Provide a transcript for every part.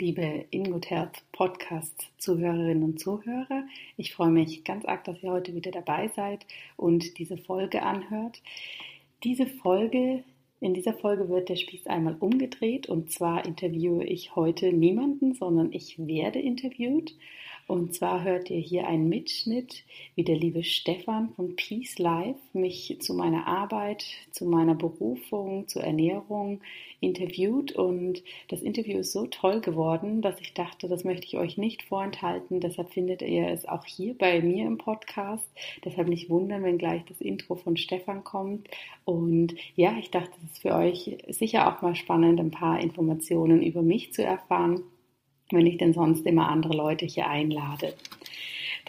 Liebe In Good Health Podcast Zuhörerinnen und Zuhörer. Ich freue mich ganz arg, dass ihr heute wieder dabei seid und diese Folge anhört. Diese Folge, in dieser Folge wird der Spieß einmal umgedreht und zwar interviewe ich heute niemanden, sondern ich werde interviewt und zwar hört ihr hier einen Mitschnitt, wie der liebe Stefan von Peace Life mich zu meiner Arbeit, zu meiner Berufung, zur Ernährung interviewt. Und das Interview ist so toll geworden, dass ich dachte, das möchte ich euch nicht vorenthalten. Deshalb findet ihr es auch hier bei mir im Podcast. Deshalb nicht wundern, wenn gleich das Intro von Stefan kommt. Und ja, ich dachte, es ist für euch sicher auch mal spannend, ein paar Informationen über mich zu erfahren wenn ich denn sonst immer andere Leute hier einlade.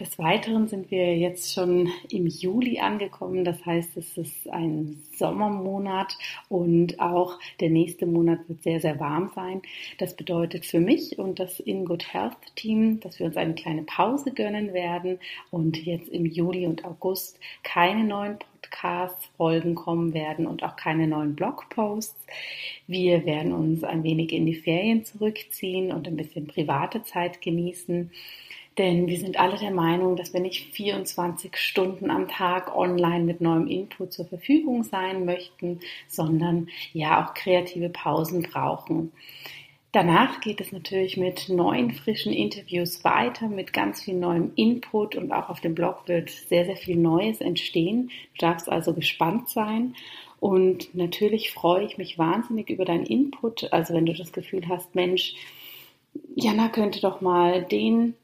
Des Weiteren sind wir jetzt schon im Juli angekommen. Das heißt, es ist ein Sommermonat und auch der nächste Monat wird sehr, sehr warm sein. Das bedeutet für mich und das In Good Health Team, dass wir uns eine kleine Pause gönnen werden und jetzt im Juli und August keine neuen Podcast-Folgen kommen werden und auch keine neuen Blogposts. Wir werden uns ein wenig in die Ferien zurückziehen und ein bisschen private Zeit genießen. Denn wir sind alle der Meinung, dass wir nicht 24 Stunden am Tag online mit neuem Input zur Verfügung sein möchten, sondern ja auch kreative Pausen brauchen. Danach geht es natürlich mit neuen, frischen Interviews weiter, mit ganz viel neuem Input und auch auf dem Blog wird sehr, sehr viel Neues entstehen. Du darfst also gespannt sein. Und natürlich freue ich mich wahnsinnig über deinen Input. Also wenn du das Gefühl hast, Mensch, Jana könnte doch mal den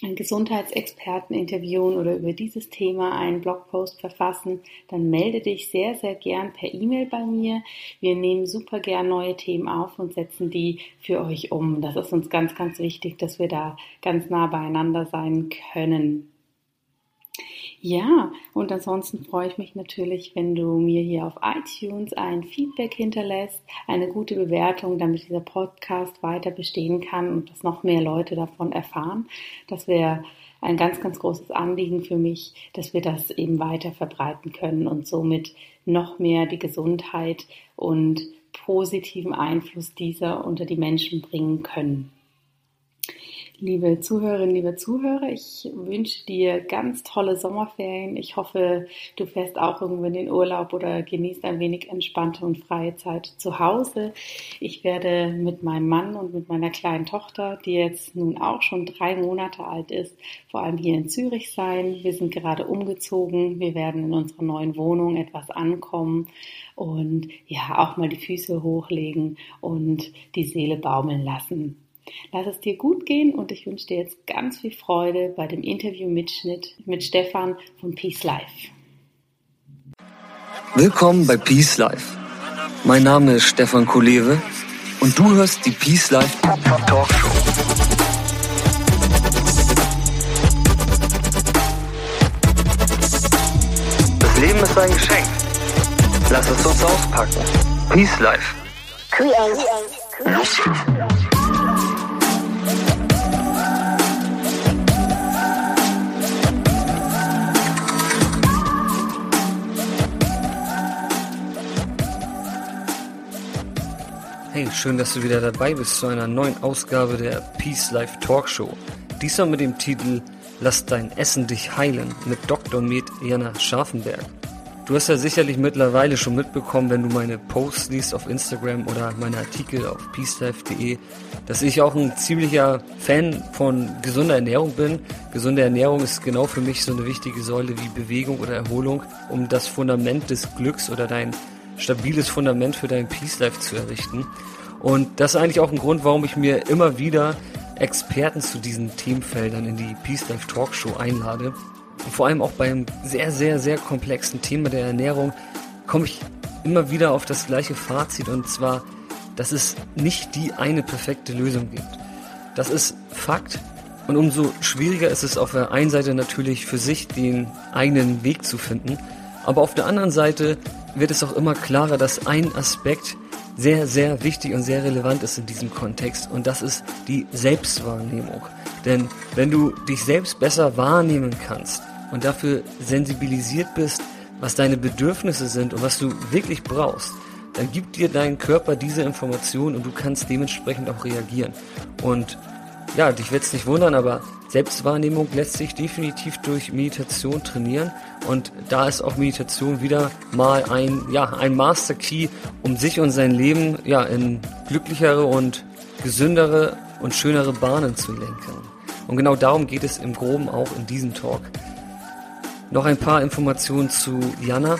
Gesundheitsexperten interviewen oder über dieses Thema einen Blogpost verfassen, dann melde dich sehr, sehr gern per E-Mail bei mir. Wir nehmen super gern neue Themen auf und setzen die für euch um. Das ist uns ganz, ganz wichtig, dass wir da ganz nah beieinander sein können. Ja, und ansonsten freue ich mich natürlich, wenn du mir hier auf iTunes ein Feedback hinterlässt, eine gute Bewertung, damit dieser Podcast weiter bestehen kann und dass noch mehr Leute davon erfahren. Das wäre ein ganz, ganz großes Anliegen für mich, dass wir das eben weiter verbreiten können und somit noch mehr die Gesundheit und positiven Einfluss dieser unter die Menschen bringen können. Liebe Zuhörerinnen, liebe Zuhörer, ich wünsche dir ganz tolle Sommerferien. Ich hoffe, du fährst auch irgendwo in den Urlaub oder genießt ein wenig entspannte und freie Zeit zu Hause. Ich werde mit meinem Mann und mit meiner kleinen Tochter, die jetzt nun auch schon drei Monate alt ist, vor allem hier in Zürich sein. Wir sind gerade umgezogen. Wir werden in unserer neuen Wohnung etwas ankommen und ja, auch mal die Füße hochlegen und die Seele baumeln lassen. Lass es dir gut gehen und ich wünsche dir jetzt ganz viel Freude bei dem Interview-Mitschnitt mit Stefan von Peace Life. Willkommen bei Peace Life. Mein Name ist Stefan Kulewe und du hörst die Peace Life Talkshow. Das Leben ist ein Geschenk. Lass es uns auspacken. Peace Life. Create Hey, schön, dass du wieder dabei bist zu einer neuen Ausgabe der Peace Life Talkshow. Diesmal mit dem Titel Lass dein Essen dich heilen mit Dr. Med Jana Scharfenberg. Du hast ja sicherlich mittlerweile schon mitbekommen, wenn du meine Posts liest auf Instagram oder meine Artikel auf peacelife.de, dass ich auch ein ziemlicher Fan von gesunder Ernährung bin. Gesunde Ernährung ist genau für mich so eine wichtige Säule wie Bewegung oder Erholung, um das Fundament des Glücks oder dein stabiles Fundament für dein Peace Life zu errichten. Und das ist eigentlich auch ein Grund, warum ich mir immer wieder Experten zu diesen Themenfeldern in die Peace Life Talkshow einlade. Und vor allem auch beim sehr, sehr, sehr komplexen Thema der Ernährung komme ich immer wieder auf das gleiche Fazit und zwar dass es nicht die eine perfekte Lösung gibt. Das ist Fakt und umso schwieriger ist es auf der einen Seite natürlich für sich den eigenen Weg zu finden, aber auf der anderen Seite wird es auch immer klarer, dass ein Aspekt sehr, sehr wichtig und sehr relevant ist in diesem Kontext und das ist die Selbstwahrnehmung. Denn wenn du dich selbst besser wahrnehmen kannst und dafür sensibilisiert bist, was deine Bedürfnisse sind und was du wirklich brauchst, dann gibt dir dein Körper diese Information und du kannst dementsprechend auch reagieren. Und ja, dich wird es nicht wundern, aber Selbstwahrnehmung lässt sich definitiv durch Meditation trainieren und da ist auch Meditation wieder mal ein, ja, ein Master Key, um sich und sein Leben ja in glücklichere und gesündere und schönere Bahnen zu lenken. Und genau darum geht es im Groben auch in diesem Talk. Noch ein paar Informationen zu Jana.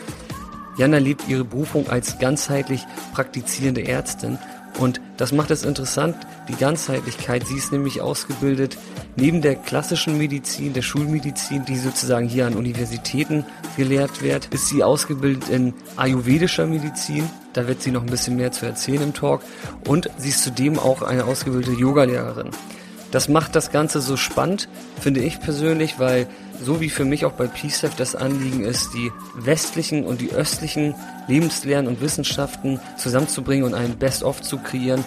Jana lebt ihre Berufung als ganzheitlich praktizierende Ärztin und das macht es interessant, die Ganzheitlichkeit. Sie ist nämlich ausgebildet neben der klassischen Medizin, der Schulmedizin, die sozusagen hier an Universitäten gelehrt wird, ist sie ausgebildet in ayurvedischer Medizin. Da wird sie noch ein bisschen mehr zu erzählen im Talk. Und sie ist zudem auch eine ausgebildete Yogalehrerin. Das macht das Ganze so spannend, finde ich persönlich, weil so wie für mich auch bei PSEF das Anliegen ist, die westlichen und die östlichen Lebenslehren und Wissenschaften zusammenzubringen und ein Best-of zu kreieren,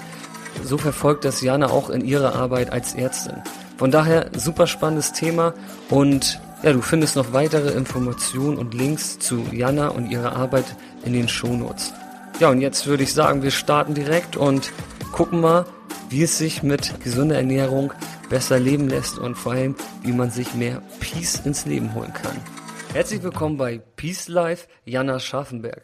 so verfolgt das Jana auch in ihrer Arbeit als Ärztin. Von daher super spannendes Thema und ja, du findest noch weitere Informationen und Links zu Jana und ihrer Arbeit in den Shownotes. Ja, und jetzt würde ich sagen, wir starten direkt und gucken mal, wie es sich mit gesunder Ernährung besser leben lässt und vor allem, wie man sich mehr Peace ins Leben holen kann. Herzlich willkommen bei Peace Life, Jana Scharfenberg.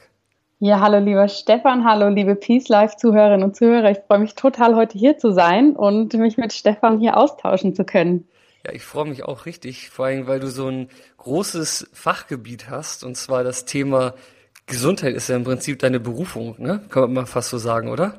Ja, hallo lieber Stefan, hallo liebe Peace Life Zuhörerinnen und Zuhörer. Ich freue mich total heute hier zu sein und mich mit Stefan hier austauschen zu können. Ja, ich freue mich auch richtig, vor allem weil du so ein großes Fachgebiet hast und zwar das Thema Gesundheit ist ja im Prinzip deine Berufung, ne? Kann man mal fast so sagen, oder?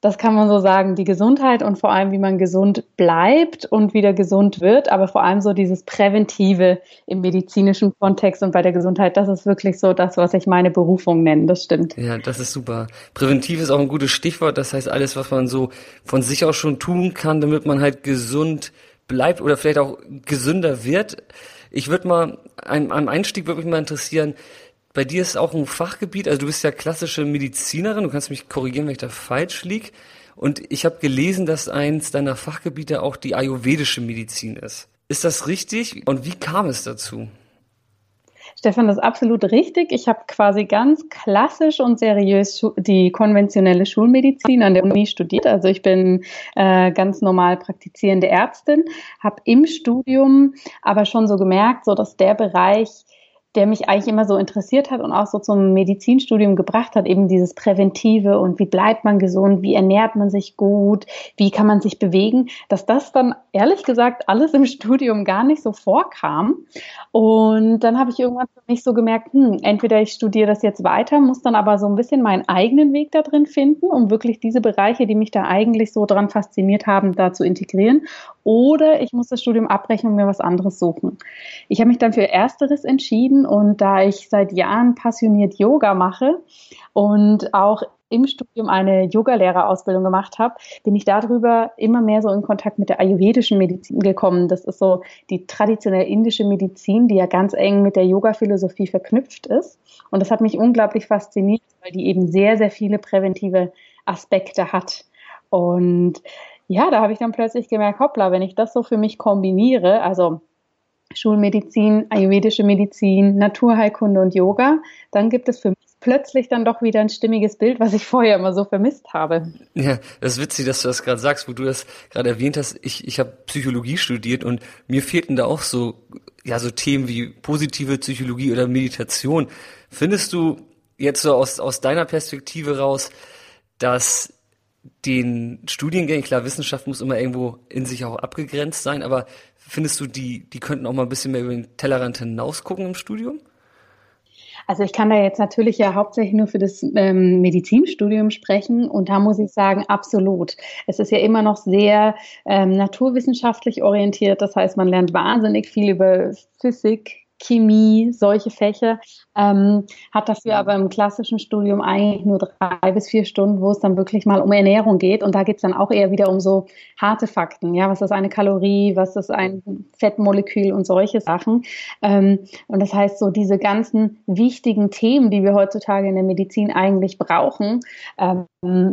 Das kann man so sagen, die Gesundheit und vor allem, wie man gesund bleibt und wieder gesund wird, aber vor allem so dieses Präventive im medizinischen Kontext und bei der Gesundheit, das ist wirklich so das, was ich meine Berufung nenne, das stimmt. Ja, das ist super. Präventiv ist auch ein gutes Stichwort, das heißt alles, was man so von sich aus schon tun kann, damit man halt gesund bleibt oder vielleicht auch gesünder wird. Ich würde mal, am Einstieg würde mich mal interessieren, bei dir ist auch ein Fachgebiet, also du bist ja klassische Medizinerin, du kannst mich korrigieren, wenn ich da falsch liege. Und ich habe gelesen, dass eins deiner Fachgebiete auch die ayurvedische Medizin ist. Ist das richtig? Und wie kam es dazu? Stefan, das ist absolut richtig. Ich habe quasi ganz klassisch und seriös die konventionelle Schulmedizin an der Uni studiert. Also ich bin äh, ganz normal praktizierende Ärztin, habe im Studium aber schon so gemerkt, so dass der Bereich der mich eigentlich immer so interessiert hat und auch so zum Medizinstudium gebracht hat, eben dieses Präventive und wie bleibt man gesund, wie ernährt man sich gut, wie kann man sich bewegen, dass das dann ehrlich gesagt alles im Studium gar nicht so vorkam. Und dann habe ich irgendwann für mich so gemerkt, hm, entweder ich studiere das jetzt weiter, muss dann aber so ein bisschen meinen eigenen Weg da drin finden, um wirklich diese Bereiche, die mich da eigentlich so dran fasziniert haben, da zu integrieren. Oder ich muss das Studium abbrechen und mir was anderes suchen. Ich habe mich dann für Ersteres entschieden und da ich seit Jahren passioniert Yoga mache und auch im Studium eine Yogalehrerausbildung gemacht habe, bin ich darüber immer mehr so in Kontakt mit der ayurvedischen Medizin gekommen. Das ist so die traditionelle indische Medizin, die ja ganz eng mit der Yoga-Philosophie verknüpft ist. Und das hat mich unglaublich fasziniert, weil die eben sehr, sehr viele präventive Aspekte hat. Und ja, da habe ich dann plötzlich gemerkt, hoppla, wenn ich das so für mich kombiniere, also Schulmedizin, ayurvedische Medizin, Naturheilkunde und Yoga, dann gibt es für mich plötzlich dann doch wieder ein stimmiges Bild, was ich vorher immer so vermisst habe. Ja, das ist witzig, dass du das gerade sagst, wo du das gerade erwähnt hast. Ich, ich habe Psychologie studiert und mir fehlten da auch so, ja, so Themen wie positive Psychologie oder Meditation. Findest du jetzt so aus, aus deiner Perspektive raus, dass den Studiengängen, klar, Wissenschaft muss immer irgendwo in sich auch abgegrenzt sein, aber findest du, die, die könnten auch mal ein bisschen mehr über den Tellerrand hinaus gucken im Studium? Also ich kann da jetzt natürlich ja hauptsächlich nur für das ähm, Medizinstudium sprechen und da muss ich sagen, absolut. Es ist ja immer noch sehr ähm, naturwissenschaftlich orientiert, das heißt, man lernt wahnsinnig viel über Physik, Chemie, solche Fächer, ähm, hat dafür aber im klassischen Studium eigentlich nur drei bis vier Stunden, wo es dann wirklich mal um Ernährung geht. Und da geht es dann auch eher wieder um so harte Fakten. Ja, was ist eine Kalorie, was ist ein Fettmolekül und solche Sachen. Ähm, und das heißt, so diese ganzen wichtigen Themen, die wir heutzutage in der Medizin eigentlich brauchen, ähm,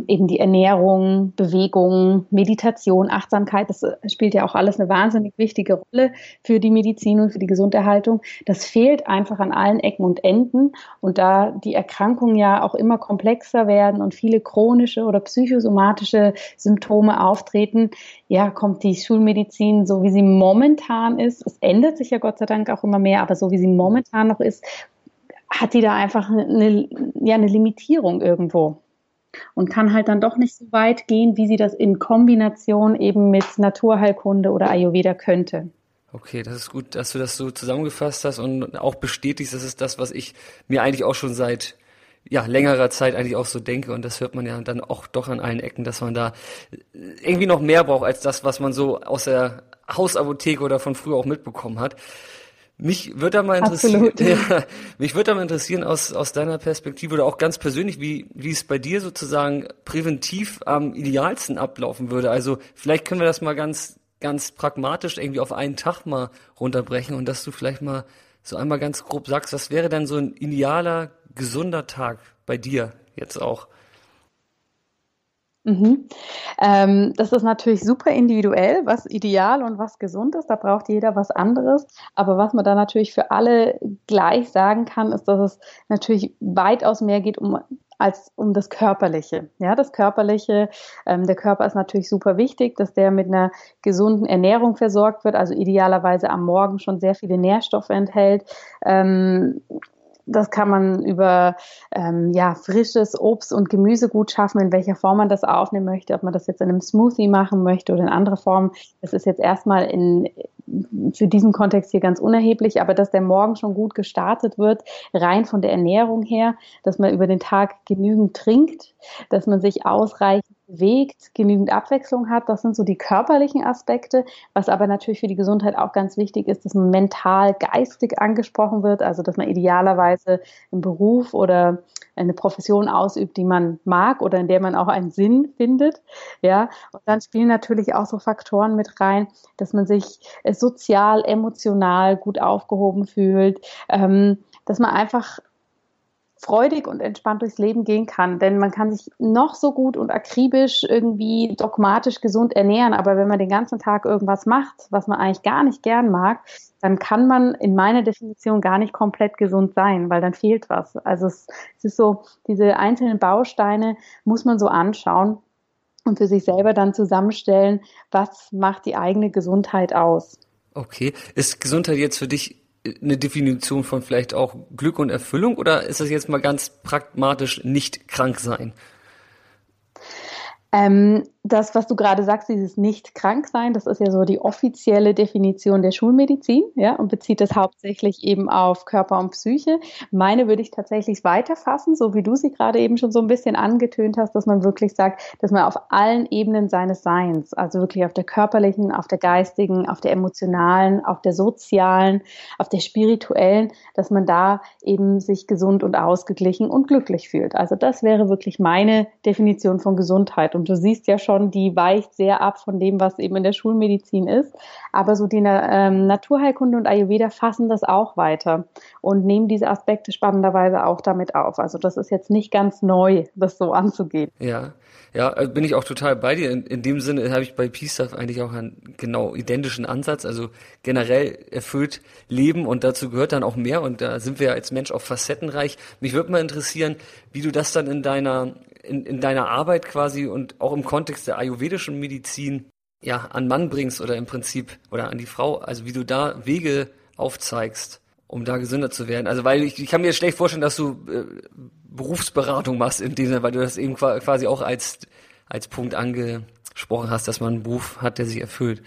eben die Ernährung, Bewegung, Meditation, Achtsamkeit, das spielt ja auch alles eine wahnsinnig wichtige Rolle für die Medizin und für die Gesunderhaltung. Das fehlt einfach an allen Ecken und Enden. Und da die Erkrankungen ja auch immer komplexer werden und viele chronische oder psychosomatische Symptome auftreten, ja, kommt die Schulmedizin, so wie sie momentan ist, es ändert sich ja Gott sei Dank auch immer mehr, aber so wie sie momentan noch ist, hat die da einfach eine, ja, eine Limitierung irgendwo und kann halt dann doch nicht so weit gehen, wie sie das in Kombination eben mit Naturheilkunde oder Ayurveda könnte. Okay, das ist gut, dass du das so zusammengefasst hast und auch bestätigst, das ist das, was ich mir eigentlich auch schon seit ja, längerer Zeit eigentlich auch so denke und das hört man ja dann auch doch an allen Ecken, dass man da irgendwie noch mehr braucht als das, was man so aus der Hausapotheke oder von früher auch mitbekommen hat. Mich würde da mal interessieren, ja, mich würde da mal interessieren aus, aus deiner Perspektive oder auch ganz persönlich, wie, wie es bei dir sozusagen präventiv am idealsten ablaufen würde. Also vielleicht können wir das mal ganz ganz pragmatisch irgendwie auf einen Tag mal runterbrechen und dass du vielleicht mal so einmal ganz grob sagst, was wäre denn so ein idealer, gesunder Tag bei dir jetzt auch? Mhm. Ähm, das ist natürlich super individuell, was ideal und was gesund ist. Da braucht jeder was anderes. Aber was man da natürlich für alle gleich sagen kann, ist, dass es natürlich weitaus mehr geht um als um das Körperliche. Ja, das Körperliche, ähm, der Körper ist natürlich super wichtig, dass der mit einer gesunden Ernährung versorgt wird, also idealerweise am Morgen schon sehr viele Nährstoffe enthält. Ähm, das kann man über ähm, ja, frisches Obst und Gemüse gut schaffen, in welcher Form man das aufnehmen möchte, ob man das jetzt in einem Smoothie machen möchte oder in anderer Form. Das ist jetzt erstmal in, für diesen Kontext hier ganz unerheblich, aber dass der Morgen schon gut gestartet wird, rein von der Ernährung her, dass man über den Tag genügend trinkt, dass man sich ausreichend bewegt, genügend Abwechslung hat. Das sind so die körperlichen Aspekte. Was aber natürlich für die Gesundheit auch ganz wichtig ist, dass man mental, geistig angesprochen wird. Also, dass man idealerweise einen Beruf oder eine Profession ausübt, die man mag oder in der man auch einen Sinn findet. Ja, und dann spielen natürlich auch so Faktoren mit rein, dass man sich sozial, emotional gut aufgehoben fühlt, ähm, dass man einfach freudig und entspannt durchs Leben gehen kann. Denn man kann sich noch so gut und akribisch irgendwie dogmatisch gesund ernähren, aber wenn man den ganzen Tag irgendwas macht, was man eigentlich gar nicht gern mag, dann kann man in meiner Definition gar nicht komplett gesund sein, weil dann fehlt was. Also es, es ist so, diese einzelnen Bausteine muss man so anschauen und für sich selber dann zusammenstellen, was macht die eigene Gesundheit aus. Okay, ist Gesundheit jetzt für dich eine Definition von vielleicht auch Glück und Erfüllung oder ist das jetzt mal ganz pragmatisch nicht krank sein? Ähm, das, was du gerade sagst, dieses nicht krank sein, das ist ja so die offizielle Definition der Schulmedizin, ja, und bezieht das hauptsächlich eben auf Körper und Psyche. Meine würde ich tatsächlich weiterfassen, so wie du sie gerade eben schon so ein bisschen angetönt hast, dass man wirklich sagt, dass man auf allen Ebenen seines Seins, also wirklich auf der körperlichen, auf der geistigen, auf der emotionalen, auf der sozialen, auf der spirituellen, dass man da eben sich gesund und ausgeglichen und glücklich fühlt. Also das wäre wirklich meine Definition von Gesundheit. Und und du siehst ja schon, die weicht sehr ab von dem, was eben in der Schulmedizin ist. Aber so die ähm, Naturheilkunde und Ayurveda fassen das auch weiter und nehmen diese Aspekte spannenderweise auch damit auf. Also das ist jetzt nicht ganz neu, das so anzugehen. Ja, ja, äh, bin ich auch total bei dir. In, in dem Sinne habe ich bei Peace Stuff eigentlich auch einen genau identischen Ansatz. Also generell erfüllt Leben und dazu gehört dann auch mehr und da sind wir als Mensch auch facettenreich. Mich würde mal interessieren, wie du das dann in deiner in, in deiner Arbeit quasi und auch im Kontext der ayurvedischen Medizin ja an Mann bringst oder im Prinzip oder an die Frau, also wie du da Wege aufzeigst, um da gesünder zu werden. Also weil ich, ich kann mir schlecht vorstellen, dass du äh, Berufsberatung machst in dem Sinne, weil du das eben quasi auch als als Punkt angesprochen hast, dass man einen Beruf hat, der sich erfüllt.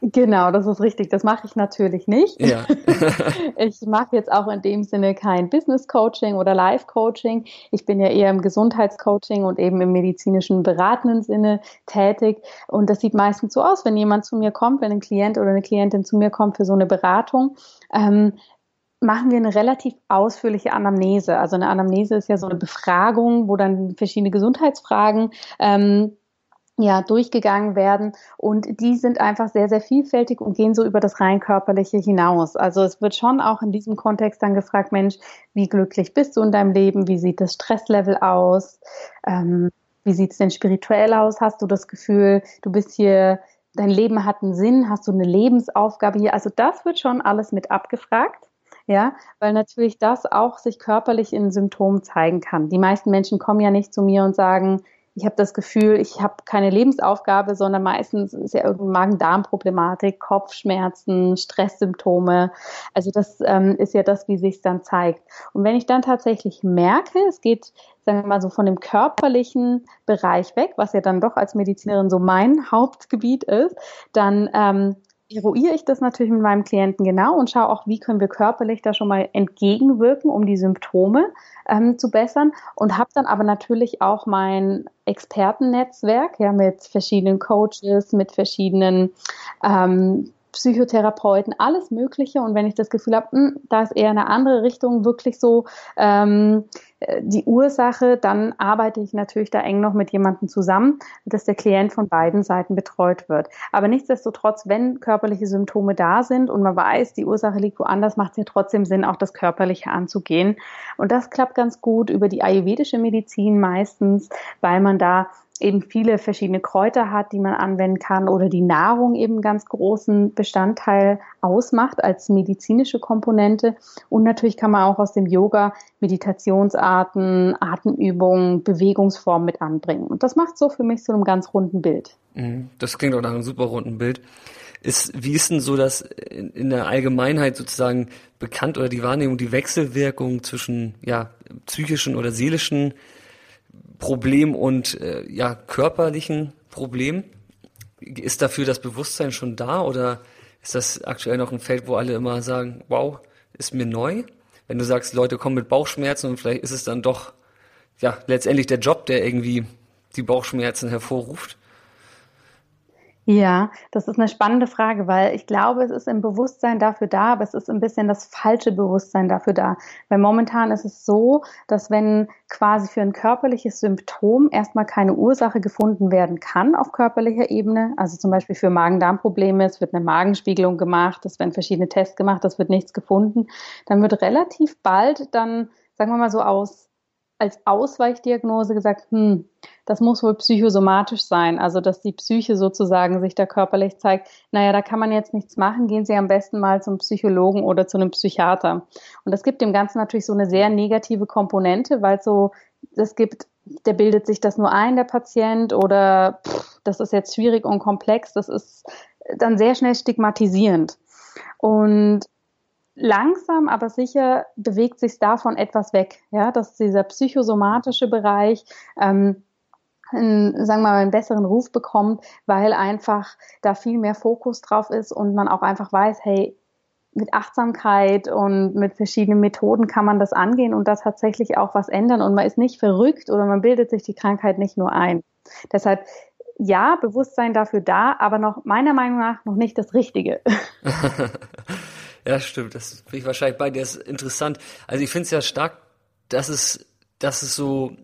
Genau, das ist richtig. Das mache ich natürlich nicht. Ja. ich mache jetzt auch in dem Sinne kein Business Coaching oder Life Coaching. Ich bin ja eher im Gesundheitscoaching und eben im medizinischen beratenden Sinne tätig. Und das sieht meistens so aus, wenn jemand zu mir kommt, wenn ein Klient oder eine Klientin zu mir kommt für so eine Beratung, ähm, machen wir eine relativ ausführliche Anamnese. Also eine Anamnese ist ja so eine Befragung, wo dann verschiedene Gesundheitsfragen ähm, ja, durchgegangen werden. Und die sind einfach sehr, sehr vielfältig und gehen so über das rein körperliche hinaus. Also es wird schon auch in diesem Kontext dann gefragt, Mensch, wie glücklich bist du in deinem Leben? Wie sieht das Stresslevel aus? Ähm, wie sieht es denn spirituell aus? Hast du das Gefühl, du bist hier, dein Leben hat einen Sinn? Hast du eine Lebensaufgabe hier? Also das wird schon alles mit abgefragt. Ja, weil natürlich das auch sich körperlich in Symptomen zeigen kann. Die meisten Menschen kommen ja nicht zu mir und sagen, ich habe das Gefühl, ich habe keine Lebensaufgabe, sondern meistens ist ja irgendeine Magen-Darm-Problematik, Kopfschmerzen, Stresssymptome. Also das ähm, ist ja das, wie sich dann zeigt. Und wenn ich dann tatsächlich merke, es geht, sagen wir mal so, von dem körperlichen Bereich weg, was ja dann doch als Medizinerin so mein Hauptgebiet ist, dann ähm, eruiere ich das natürlich mit meinem Klienten genau und schaue auch, wie können wir körperlich da schon mal entgegenwirken, um die Symptome ähm, zu bessern und habe dann aber natürlich auch mein Expertennetzwerk ja mit verschiedenen Coaches, mit verschiedenen ähm, Psychotherapeuten, alles Mögliche. Und wenn ich das Gefühl habe, hm, da ist eher eine andere Richtung wirklich so ähm, äh, die Ursache, dann arbeite ich natürlich da eng noch mit jemandem zusammen, dass der Klient von beiden Seiten betreut wird. Aber nichtsdestotrotz, wenn körperliche Symptome da sind und man weiß, die Ursache liegt woanders, macht es ja trotzdem Sinn, auch das Körperliche anzugehen. Und das klappt ganz gut über die ayurvedische Medizin meistens, weil man da eben viele verschiedene Kräuter hat, die man anwenden kann oder die Nahrung eben einen ganz großen Bestandteil ausmacht als medizinische Komponente. Und natürlich kann man auch aus dem Yoga Meditationsarten, Atemübungen, Bewegungsformen mit anbringen. Und das macht so für mich so einem ganz runden Bild. Mhm. Das klingt auch nach einem super runden Bild. Ist, wie ist denn so das in, der Allgemeinheit sozusagen bekannt oder die Wahrnehmung, die Wechselwirkung zwischen ja, psychischen oder seelischen Problem und äh, ja, körperlichen Problem. Ist dafür das Bewusstsein schon da oder ist das aktuell noch ein Feld, wo alle immer sagen, wow, ist mir neu? Wenn du sagst, Leute kommen mit Bauchschmerzen und vielleicht ist es dann doch ja letztendlich der Job, der irgendwie die Bauchschmerzen hervorruft. Ja, das ist eine spannende Frage, weil ich glaube, es ist im Bewusstsein dafür da, aber es ist ein bisschen das falsche Bewusstsein dafür da. Weil momentan ist es so, dass wenn quasi für ein körperliches Symptom erstmal keine Ursache gefunden werden kann auf körperlicher Ebene, also zum Beispiel für Magen-Darm-Probleme, es wird eine Magenspiegelung gemacht, es werden verschiedene Tests gemacht, es wird nichts gefunden, dann wird relativ bald dann, sagen wir mal so aus als Ausweichdiagnose gesagt, hm, das muss wohl psychosomatisch sein, also dass die Psyche sozusagen sich da körperlich zeigt, naja, da kann man jetzt nichts machen, gehen Sie am besten mal zum Psychologen oder zu einem Psychiater. Und das gibt dem Ganzen natürlich so eine sehr negative Komponente, weil so, es gibt, der bildet sich das nur ein, der Patient, oder pff, das ist jetzt schwierig und komplex, das ist dann sehr schnell stigmatisierend. Und langsam, aber sicher bewegt sich davon etwas weg, ja, dass dieser psychosomatische Bereich ähm, einen, sagen wir mal, einen besseren Ruf bekommt, weil einfach da viel mehr Fokus drauf ist und man auch einfach weiß, hey, mit Achtsamkeit und mit verschiedenen Methoden kann man das angehen und da tatsächlich auch was ändern und man ist nicht verrückt oder man bildet sich die Krankheit nicht nur ein. Deshalb ja, Bewusstsein dafür da, aber noch meiner Meinung nach noch nicht das Richtige. Ja, stimmt. Das bin ich wahrscheinlich bei dir. Das ist interessant. Also ich finde es ja stark, dass es, dass es so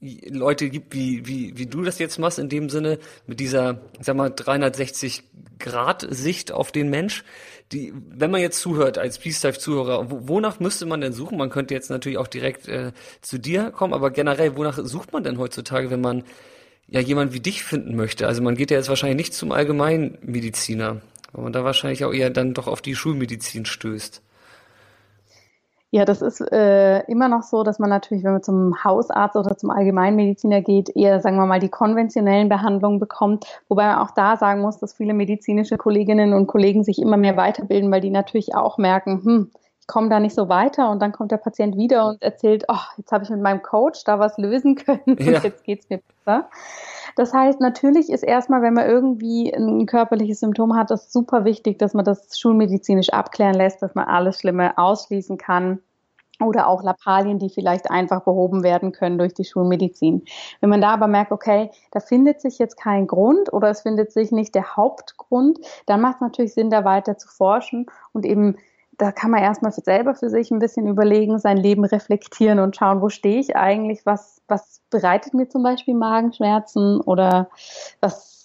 Leute gibt, wie, wie, wie du das jetzt machst, in dem Sinne, mit dieser, ich sag mal, 360 Grad Sicht auf den Mensch. Die, wenn man jetzt zuhört, als Peace Life Zuhörer, wonach müsste man denn suchen? Man könnte jetzt natürlich auch direkt äh, zu dir kommen, aber generell, wonach sucht man denn heutzutage, wenn man ja jemand wie dich finden möchte? Also man geht ja jetzt wahrscheinlich nicht zum Allgemeinmediziner. Weil man da wahrscheinlich auch eher dann doch auf die Schulmedizin stößt. Ja, das ist äh, immer noch so, dass man natürlich, wenn man zum Hausarzt oder zum Allgemeinmediziner geht, eher, sagen wir mal, die konventionellen Behandlungen bekommt. Wobei man auch da sagen muss, dass viele medizinische Kolleginnen und Kollegen sich immer mehr weiterbilden, weil die natürlich auch merken, hm, komme da nicht so weiter und dann kommt der Patient wieder und erzählt, oh, jetzt habe ich mit meinem Coach da was lösen können ja. und jetzt geht's mir besser. Das heißt, natürlich ist erstmal, wenn man irgendwie ein körperliches Symptom hat, das super wichtig, dass man das schulmedizinisch abklären lässt, dass man alles Schlimme ausschließen kann oder auch Lappalien, die vielleicht einfach behoben werden können durch die Schulmedizin. Wenn man da aber merkt, okay, da findet sich jetzt kein Grund oder es findet sich nicht der Hauptgrund, dann macht es natürlich Sinn, da weiter zu forschen und eben da kann man erstmal selber für sich ein bisschen überlegen, sein Leben reflektieren und schauen, wo stehe ich eigentlich, was, was bereitet mir zum Beispiel Magenschmerzen oder was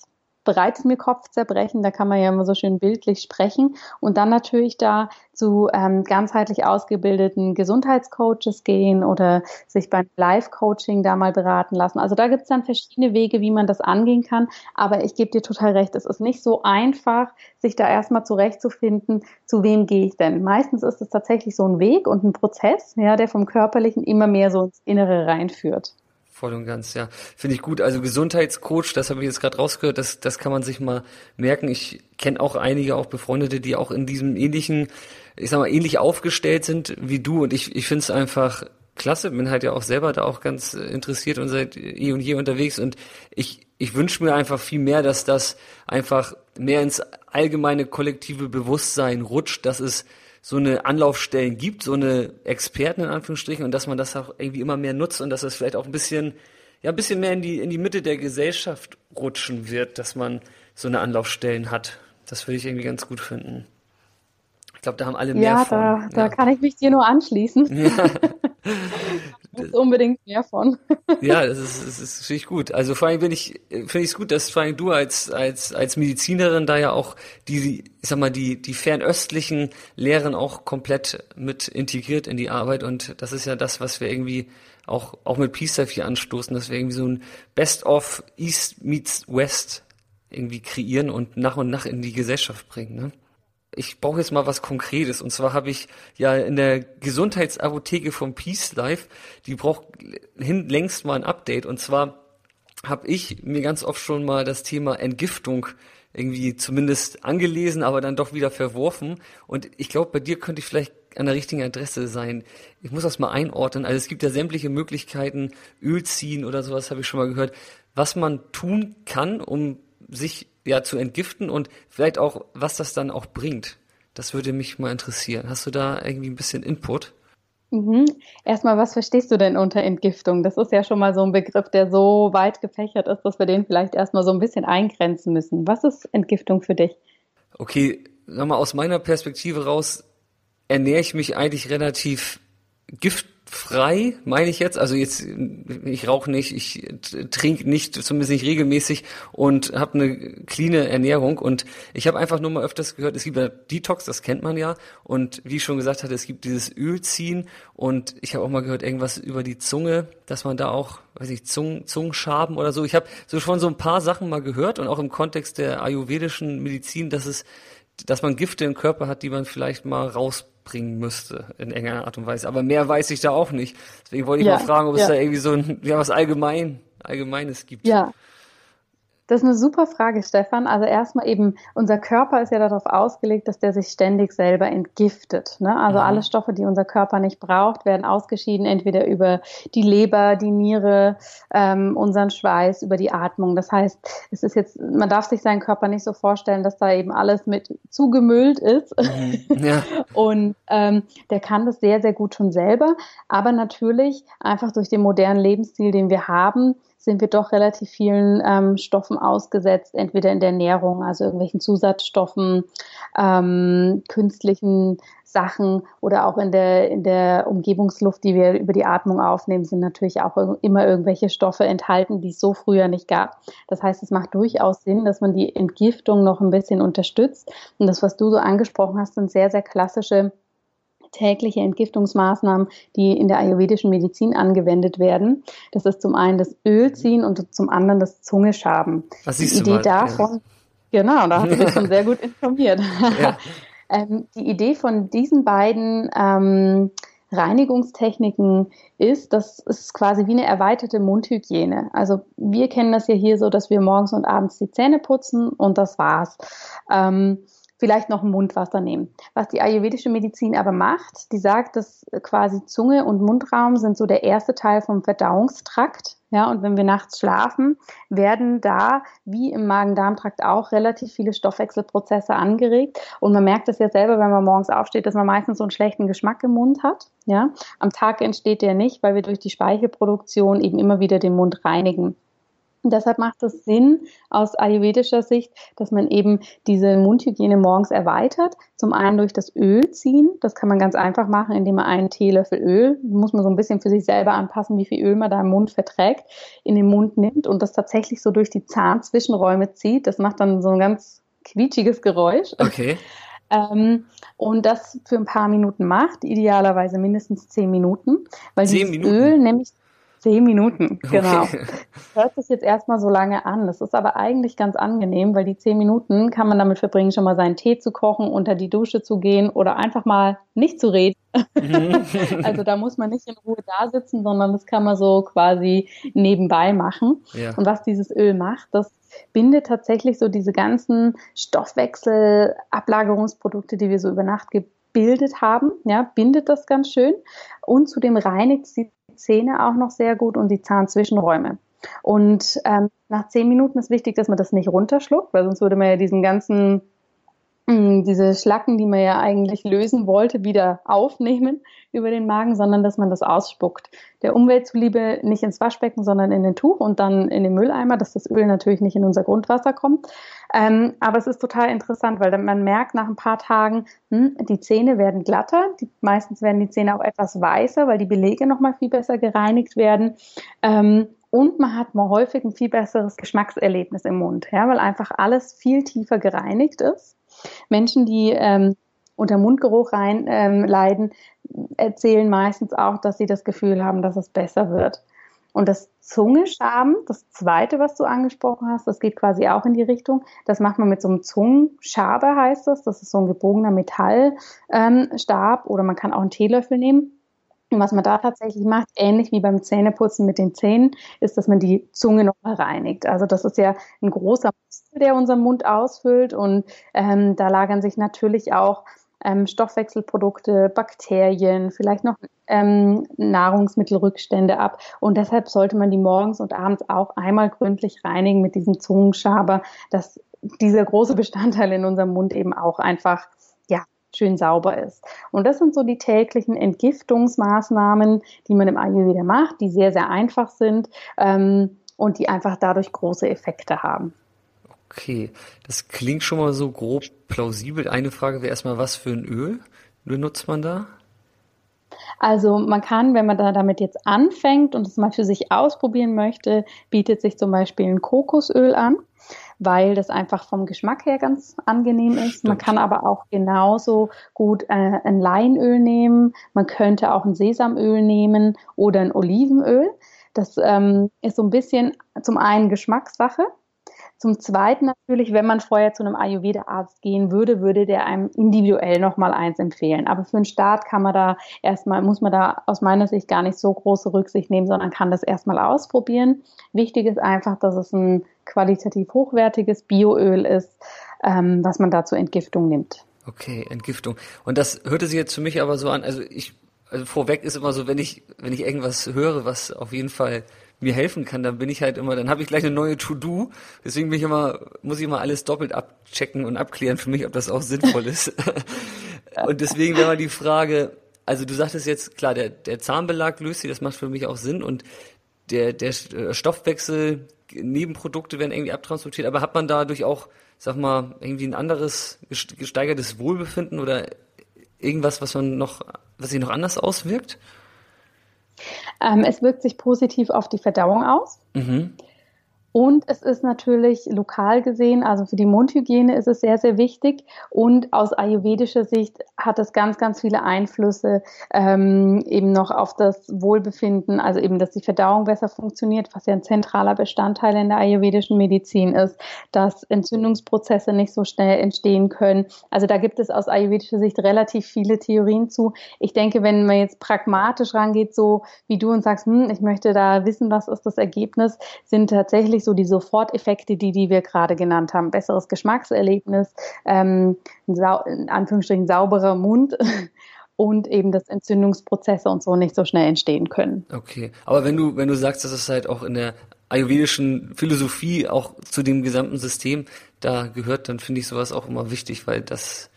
bereitet mir Kopfzerbrechen, da kann man ja immer so schön bildlich sprechen. Und dann natürlich da zu ähm, ganzheitlich ausgebildeten Gesundheitscoaches gehen oder sich beim Live-Coaching da mal beraten lassen. Also da gibt es dann verschiedene Wege, wie man das angehen kann. Aber ich gebe dir total recht, es ist nicht so einfach, sich da erstmal zurechtzufinden, zu wem gehe ich denn. Meistens ist es tatsächlich so ein Weg und ein Prozess, ja, der vom Körperlichen immer mehr so ins Innere reinführt. Voll und ganz, ja. Finde ich gut. Also Gesundheitscoach, das habe ich jetzt gerade rausgehört, das, das kann man sich mal merken. Ich kenne auch einige, auch Befreundete, die auch in diesem ähnlichen, ich sag mal, ähnlich aufgestellt sind wie du. Und ich, ich finde es einfach klasse. Bin halt ja auch selber da auch ganz interessiert und seit eh und je unterwegs. Und ich, ich wünsche mir einfach viel mehr, dass das einfach mehr ins allgemeine kollektive Bewusstsein rutscht, dass es so eine Anlaufstellen gibt, so eine Experten in Anführungsstrichen und dass man das auch irgendwie immer mehr nutzt und dass es vielleicht auch ein bisschen, ja, ein bisschen mehr in die, in die Mitte der Gesellschaft rutschen wird, dass man so eine Anlaufstellen hat. Das würde ich irgendwie ganz gut finden. Ich glaube, da haben alle mehr ja, von. Da, ja, da kann ich mich dir nur anschließen. Ja. muss unbedingt mehr von. ja, das ist, das ist finde ich gut. Also vor allem bin ich, finde ich es gut, dass vor allem du als, als, als Medizinerin da ja auch die, ich sag mal, die, die fernöstlichen Lehren auch komplett mit integriert in die Arbeit und das ist ja das, was wir irgendwie auch, auch mit Peace hier anstoßen, dass wir irgendwie so ein Best of East meets West irgendwie kreieren und nach und nach in die Gesellschaft bringen, ne? Ich brauche jetzt mal was Konkretes. Und zwar habe ich ja in der Gesundheitsapotheke vom Peace Life, die braucht hin längst mal ein Update. Und zwar habe ich mir ganz oft schon mal das Thema Entgiftung irgendwie zumindest angelesen, aber dann doch wieder verworfen. Und ich glaube, bei dir könnte ich vielleicht an der richtigen Adresse sein. Ich muss das mal einordnen. Also es gibt ja sämtliche Möglichkeiten, Öl ziehen oder sowas habe ich schon mal gehört, was man tun kann, um sich ja zu entgiften und vielleicht auch, was das dann auch bringt. Das würde mich mal interessieren. Hast du da irgendwie ein bisschen Input? Mhm. Erstmal, was verstehst du denn unter Entgiftung? Das ist ja schon mal so ein Begriff, der so weit gefächert ist, dass wir den vielleicht erstmal so ein bisschen eingrenzen müssen. Was ist Entgiftung für dich? Okay, sag mal, aus meiner Perspektive raus ernähre ich mich eigentlich relativ gift frei, meine ich jetzt. Also jetzt, ich rauche nicht, ich trinke nicht, zumindest nicht regelmäßig und habe eine cleane Ernährung. Und ich habe einfach nur mal öfters gehört, es gibt ja Detox, das kennt man ja. Und wie ich schon gesagt hatte, es gibt dieses Ölziehen und ich habe auch mal gehört, irgendwas über die Zunge, dass man da auch, weiß ich, Zungen, Zungenschaben oder so. Ich habe so schon so ein paar Sachen mal gehört und auch im Kontext der ayurvedischen Medizin, dass es dass man Gifte im Körper hat, die man vielleicht mal raus bringen müsste in enger Art und Weise. Aber mehr weiß ich da auch nicht. Deswegen wollte ich ja, mal fragen, ob ja. es da irgendwie so ein, ja, was allgemein, Allgemeines gibt. Ja, das ist eine super Frage, Stefan. Also erstmal eben, unser Körper ist ja darauf ausgelegt, dass der sich ständig selber entgiftet. Ne? Also mhm. alle Stoffe, die unser Körper nicht braucht, werden ausgeschieden, entweder über die Leber, die Niere, ähm, unseren Schweiß, über die Atmung. Das heißt, es ist jetzt, man darf sich seinen Körper nicht so vorstellen, dass da eben alles mit zugemüllt ist. Mhm. Ja. Und ähm, der kann das sehr, sehr gut schon selber. Aber natürlich einfach durch den modernen Lebensstil, den wir haben, sind wir doch relativ vielen ähm, Stoffen ausgesetzt, entweder in der Ernährung, also irgendwelchen Zusatzstoffen, ähm, künstlichen Sachen oder auch in der, in der Umgebungsluft, die wir über die Atmung aufnehmen, sind natürlich auch immer irgendwelche Stoffe enthalten, die es so früher nicht gab. Das heißt, es macht durchaus Sinn, dass man die Entgiftung noch ein bisschen unterstützt. Und das, was du so angesprochen hast, sind sehr, sehr klassische tägliche Entgiftungsmaßnahmen, die in der ayurvedischen Medizin angewendet werden. Das ist zum einen das Ölziehen und zum anderen das Zungeschaben. Was die Idee mal, davon, ja. genau, da hast du dich schon sehr gut informiert. Ja. ähm, die Idee von diesen beiden ähm, Reinigungstechniken ist, das ist quasi wie eine erweiterte Mundhygiene. Also wir kennen das ja hier so, dass wir morgens und abends die Zähne putzen und das war's. Ähm, vielleicht noch ein Mundwasser nehmen. Was die ayurvedische Medizin aber macht, die sagt, dass quasi Zunge und Mundraum sind so der erste Teil vom Verdauungstrakt. Ja, und wenn wir nachts schlafen, werden da, wie im Magen-Darm-Trakt auch, relativ viele Stoffwechselprozesse angeregt. Und man merkt das ja selber, wenn man morgens aufsteht, dass man meistens so einen schlechten Geschmack im Mund hat. Ja, am Tag entsteht der nicht, weil wir durch die Speichelproduktion eben immer wieder den Mund reinigen. Deshalb macht es Sinn aus ayurvedischer Sicht, dass man eben diese Mundhygiene morgens erweitert. Zum einen durch das Öl ziehen. Das kann man ganz einfach machen, indem man einen Teelöffel Öl, muss man so ein bisschen für sich selber anpassen, wie viel Öl man da im Mund verträgt, in den Mund nimmt und das tatsächlich so durch die Zahnzwischenräume zieht. Das macht dann so ein ganz quietschiges Geräusch. Okay. Ähm, und das für ein paar Minuten macht, idealerweise mindestens zehn Minuten, weil zehn dieses Minuten? Öl nämlich Zehn Minuten, genau. Okay. Das hört sich jetzt erstmal so lange an. Das ist aber eigentlich ganz angenehm, weil die zehn Minuten kann man damit verbringen, schon mal seinen Tee zu kochen, unter die Dusche zu gehen oder einfach mal nicht zu reden. Mhm. also da muss man nicht in Ruhe da sitzen, sondern das kann man so quasi nebenbei machen. Ja. Und was dieses Öl macht, das bindet tatsächlich so diese ganzen Stoffwechselablagerungsprodukte, die wir so über Nacht gebildet haben, ja, bindet das ganz schön und zudem reinigt sie Zähne auch noch sehr gut und die Zahnzwischenräume. Und ähm, nach zehn Minuten ist wichtig, dass man das nicht runterschluckt, weil sonst würde man ja diesen ganzen, diese Schlacken, die man ja eigentlich lösen wollte, wieder aufnehmen über den Magen, sondern dass man das ausspuckt. Der Umwelt zuliebe nicht ins Waschbecken, sondern in den Tuch und dann in den Mülleimer, dass das Öl natürlich nicht in unser Grundwasser kommt. Ähm, aber es ist total interessant, weil man merkt nach ein paar Tagen, hm, die Zähne werden glatter, die, meistens werden die Zähne auch etwas weißer, weil die Belege nochmal viel besser gereinigt werden. Ähm, und man hat mal häufig ein viel besseres Geschmackserlebnis im Mund, ja, weil einfach alles viel tiefer gereinigt ist. Menschen, die ähm, unter Mundgeruch rein ähm, leiden, erzählen meistens auch, dass sie das Gefühl haben, dass es besser wird. Und das Zungeschaben, das zweite, was du angesprochen hast, das geht quasi auch in die Richtung. Das macht man mit so einem Zungenschaber, heißt das. Das ist so ein gebogener Metallstab ähm, oder man kann auch einen Teelöffel nehmen. Und was man da tatsächlich macht, ähnlich wie beim Zähneputzen mit den Zähnen, ist, dass man die Zunge nochmal reinigt. Also das ist ja ein großer Muskel, der unseren Mund ausfüllt und ähm, da lagern sich natürlich auch ähm, Stoffwechselprodukte, Bakterien, vielleicht noch ähm, Nahrungsmittelrückstände ab. Und deshalb sollte man die morgens und abends auch einmal gründlich reinigen mit diesem Zungenschaber, dass dieser große Bestandteil in unserem Mund eben auch einfach ja, schön sauber ist. Und das sind so die täglichen Entgiftungsmaßnahmen, die man im Ayurveda macht, die sehr, sehr einfach sind ähm, und die einfach dadurch große Effekte haben. Okay, das klingt schon mal so grob plausibel. Eine Frage wäre erstmal, was für ein Öl benutzt man da? Also man kann, wenn man da damit jetzt anfängt und es mal für sich ausprobieren möchte, bietet sich zum Beispiel ein Kokosöl an, weil das einfach vom Geschmack her ganz angenehm ist. Stimmt. Man kann aber auch genauso gut äh, ein Leinöl nehmen. Man könnte auch ein Sesamöl nehmen oder ein Olivenöl. Das ähm, ist so ein bisschen zum einen Geschmackssache. Zum Zweiten natürlich, wenn man vorher zu einem Ayurveda-Arzt gehen würde, würde der einem individuell nochmal eins empfehlen. Aber für einen Start kann man da erstmal, muss man da aus meiner Sicht gar nicht so große Rücksicht nehmen, sondern kann das erstmal ausprobieren. Wichtig ist einfach, dass es ein qualitativ hochwertiges Bioöl ist, ähm, was man da zur Entgiftung nimmt. Okay, Entgiftung. Und das hörte sich jetzt für mich aber so an, also ich, also vorweg ist immer so, wenn ich, wenn ich irgendwas höre, was auf jeden Fall mir helfen kann, dann bin ich halt immer, dann habe ich gleich eine neue To-Do. Deswegen bin ich immer, muss ich immer alles doppelt abchecken und abklären für mich, ob das auch sinnvoll ist. und deswegen wäre mal die Frage, also du sagtest jetzt, klar, der, der Zahnbelag löst sich, das macht für mich auch Sinn und der, der Stoffwechsel, Nebenprodukte werden irgendwie abtransportiert, aber hat man dadurch auch, sag mal, irgendwie ein anderes gesteigertes Wohlbefinden oder irgendwas, was man noch, was sich noch anders auswirkt? Ähm, es wirkt sich positiv auf die Verdauung aus. Mhm. Und es ist natürlich lokal gesehen, also für die Mundhygiene ist es sehr, sehr wichtig. Und aus ayurvedischer Sicht hat es ganz, ganz viele Einflüsse ähm, eben noch auf das Wohlbefinden, also eben, dass die Verdauung besser funktioniert, was ja ein zentraler Bestandteil in der ayurvedischen Medizin ist, dass Entzündungsprozesse nicht so schnell entstehen können. Also da gibt es aus ayurvedischer Sicht relativ viele Theorien zu. Ich denke, wenn man jetzt pragmatisch rangeht, so wie du und sagst, hm, ich möchte da wissen, was ist das Ergebnis, sind tatsächlich so die Soforteffekte, die, die wir gerade genannt haben. Besseres Geschmackserlebnis, ähm, in Anführungsstrichen sauberer Mund und eben, dass Entzündungsprozesse und so nicht so schnell entstehen können. Okay, aber wenn du, wenn du sagst, dass es halt auch in der ayurvedischen Philosophie auch zu dem gesamten System da gehört, dann finde ich sowas auch immer wichtig, weil das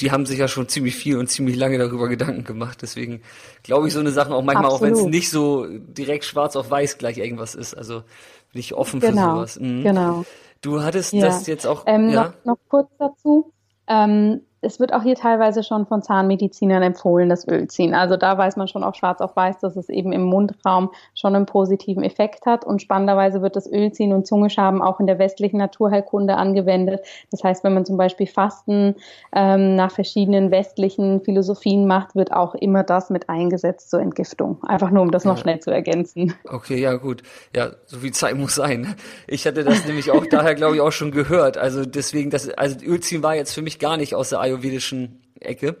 die haben sich ja schon ziemlich viel und ziemlich lange darüber Gedanken gemacht. Deswegen glaube ich so eine Sache auch manchmal, Absolut. auch wenn es nicht so direkt schwarz auf weiß gleich irgendwas ist. Also bin ich offen genau, für sowas. Mhm. Genau. Du hattest ja. das jetzt auch. Ähm, ja? noch, noch kurz dazu. Ähm, es wird auch hier teilweise schon von Zahnmedizinern empfohlen, das Öl ziehen. Also da weiß man schon auch schwarz auf weiß, dass es eben im Mundraum schon einen positiven Effekt hat. Und spannenderweise wird das Ölziehen und Zungeschaben auch in der westlichen Naturheilkunde angewendet. Das heißt, wenn man zum Beispiel Fasten ähm, nach verschiedenen westlichen Philosophien macht, wird auch immer das mit eingesetzt zur Entgiftung. Einfach nur, um das noch ja. schnell zu ergänzen. Okay, ja gut. Ja, so viel Zeit muss sein. Ich hatte das nämlich auch daher, glaube ich, auch schon gehört. Also deswegen, das, also Ölziehen war jetzt für mich gar nicht aus der ayurvedischen Ecke.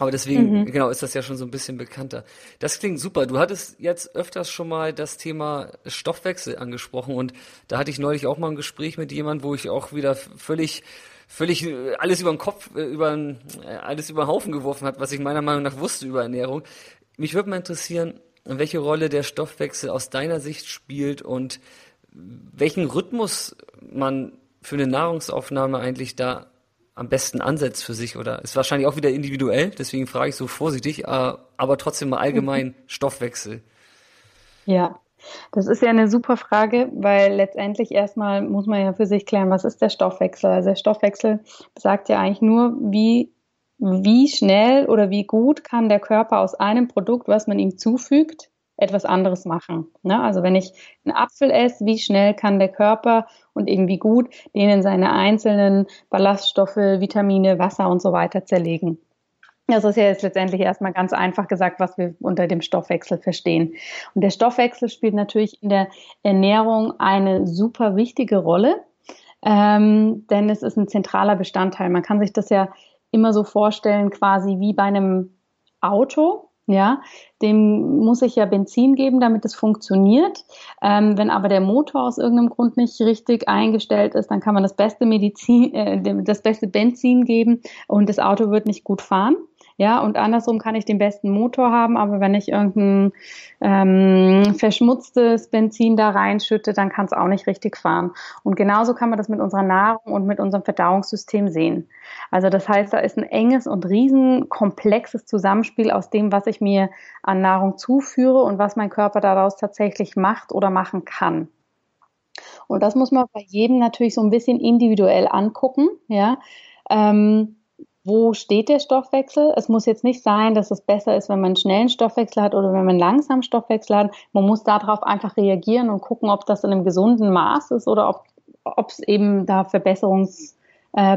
Aber deswegen, mhm. genau, ist das ja schon so ein bisschen bekannter. Das klingt super. Du hattest jetzt öfters schon mal das Thema Stoffwechsel angesprochen und da hatte ich neulich auch mal ein Gespräch mit jemandem, wo ich auch wieder völlig völlig äh, alles über den Kopf, äh, über äh, alles über den Haufen geworfen hat, was ich meiner Meinung nach wusste über Ernährung. Mich würde mal interessieren, welche Rolle der Stoffwechsel aus deiner Sicht spielt und welchen Rhythmus man für eine Nahrungsaufnahme eigentlich da am besten ansetzt für sich oder ist wahrscheinlich auch wieder individuell, deswegen frage ich so vorsichtig, äh, aber trotzdem mal allgemein Stoffwechsel. Ja, das ist ja eine super Frage, weil letztendlich erstmal muss man ja für sich klären, was ist der Stoffwechsel? Also der Stoffwechsel sagt ja eigentlich nur, wie, wie schnell oder wie gut kann der Körper aus einem Produkt, was man ihm zufügt, etwas anderes machen. Ne? Also wenn ich einen Apfel esse, wie schnell kann der Körper und irgendwie gut den in seine einzelnen Ballaststoffe, Vitamine, Wasser und so weiter zerlegen. Das ist ja jetzt letztendlich erstmal ganz einfach gesagt, was wir unter dem Stoffwechsel verstehen. Und der Stoffwechsel spielt natürlich in der Ernährung eine super wichtige Rolle, ähm, denn es ist ein zentraler Bestandteil. Man kann sich das ja immer so vorstellen, quasi wie bei einem Auto. Ja, dem muss ich ja Benzin geben, damit es funktioniert. Ähm, wenn aber der Motor aus irgendeinem Grund nicht richtig eingestellt ist, dann kann man das beste Medizin, äh, das beste Benzin geben und das Auto wird nicht gut fahren. Ja, und andersrum kann ich den besten Motor haben, aber wenn ich irgendein ähm, verschmutztes Benzin da reinschütte, dann kann es auch nicht richtig fahren. Und genauso kann man das mit unserer Nahrung und mit unserem Verdauungssystem sehen. Also das heißt, da ist ein enges und riesen komplexes Zusammenspiel aus dem, was ich mir an Nahrung zuführe und was mein Körper daraus tatsächlich macht oder machen kann. Und das muss man bei jedem natürlich so ein bisschen individuell angucken, ja. Ähm, wo steht der Stoffwechsel? Es muss jetzt nicht sein, dass es besser ist, wenn man einen schnellen Stoffwechsel hat oder wenn man einen langsamen Stoffwechsel hat. Man muss darauf einfach reagieren und gucken, ob das in einem gesunden Maß ist oder ob es eben da Verbesserungs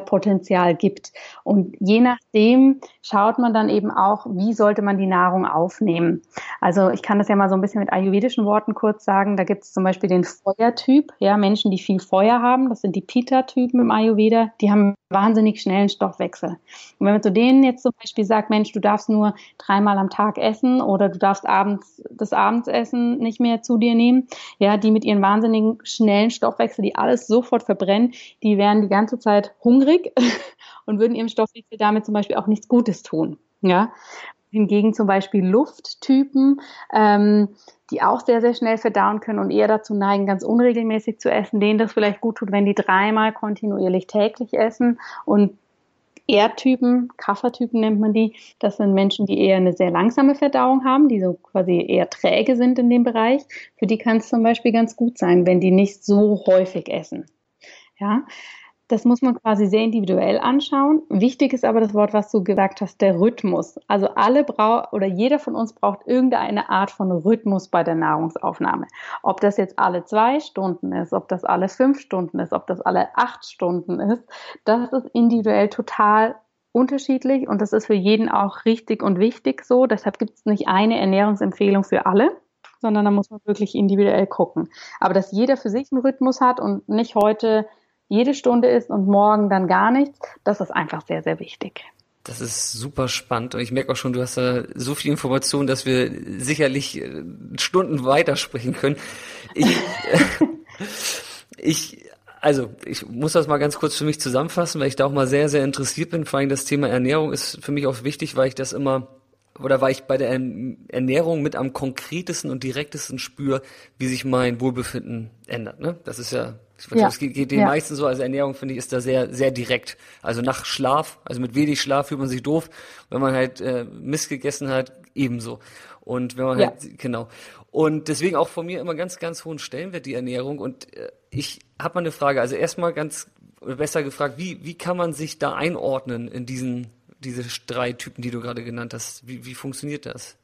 Potenzial gibt. Und je nachdem schaut man dann eben auch, wie sollte man die Nahrung aufnehmen. Also ich kann das ja mal so ein bisschen mit ayurvedischen Worten kurz sagen. Da gibt es zum Beispiel den Feuertyp, ja, Menschen, die viel Feuer haben, das sind die Pita-Typen im Ayurveda, die haben wahnsinnig schnellen Stoffwechsel. Und wenn man zu denen jetzt zum Beispiel sagt, Mensch, du darfst nur dreimal am Tag essen oder du darfst abends das Abendsessen nicht mehr zu dir nehmen, ja, die mit ihren wahnsinnigen schnellen Stoffwechsel, die alles sofort verbrennen, die werden die ganze Zeit hungrig und würden ihrem Stoffwechsel damit zum Beispiel auch nichts Gutes tun. Ja, hingegen zum Beispiel Lufttypen, ähm, die auch sehr, sehr schnell verdauen können und eher dazu neigen, ganz unregelmäßig zu essen, denen das vielleicht gut tut, wenn die dreimal kontinuierlich täglich essen. Und Erdtypen, Kaffertypen nennt man die, das sind Menschen, die eher eine sehr langsame Verdauung haben, die so quasi eher träge sind in dem Bereich. Für die kann es zum Beispiel ganz gut sein, wenn die nicht so häufig essen. Ja, das muss man quasi sehr individuell anschauen. Wichtig ist aber das Wort, was du gesagt hast, der Rhythmus. Also alle brauchen oder jeder von uns braucht irgendeine Art von Rhythmus bei der Nahrungsaufnahme. Ob das jetzt alle zwei Stunden ist, ob das alle fünf Stunden ist, ob das alle acht Stunden ist, das ist individuell total unterschiedlich und das ist für jeden auch richtig und wichtig so. Deshalb gibt es nicht eine Ernährungsempfehlung für alle sondern da muss man wirklich individuell gucken. Aber dass jeder für sich einen Rhythmus hat und nicht heute jede Stunde ist und morgen dann gar nichts, das ist einfach sehr, sehr wichtig. Das ist super spannend und ich merke auch schon, du hast da so viel Information, dass wir sicherlich äh, Stunden weitersprechen können. Ich, ich, also ich muss das mal ganz kurz für mich zusammenfassen, weil ich da auch mal sehr, sehr interessiert bin. Vor allem das Thema Ernährung ist für mich auch wichtig, weil ich das immer oder weil ich bei der Ernährung mit am konkretesten und direktesten spüre, wie sich mein Wohlbefinden ändert. Ne? Das ist ja ja. Das geht, geht den ja. meisten so, also Ernährung finde ich ist da sehr, sehr direkt. Also nach Schlaf, also mit wenig Schlaf fühlt man sich doof. Wenn man halt äh, Mist gegessen hat, ebenso. Und wenn man ja. halt, genau. Und deswegen auch von mir immer ganz, ganz hohen Stellenwert die Ernährung. Und äh, ich habe mal eine Frage. Also erstmal ganz besser gefragt, wie, wie kann man sich da einordnen in diesen, diese drei Typen, die du gerade genannt hast? Wie, wie funktioniert das?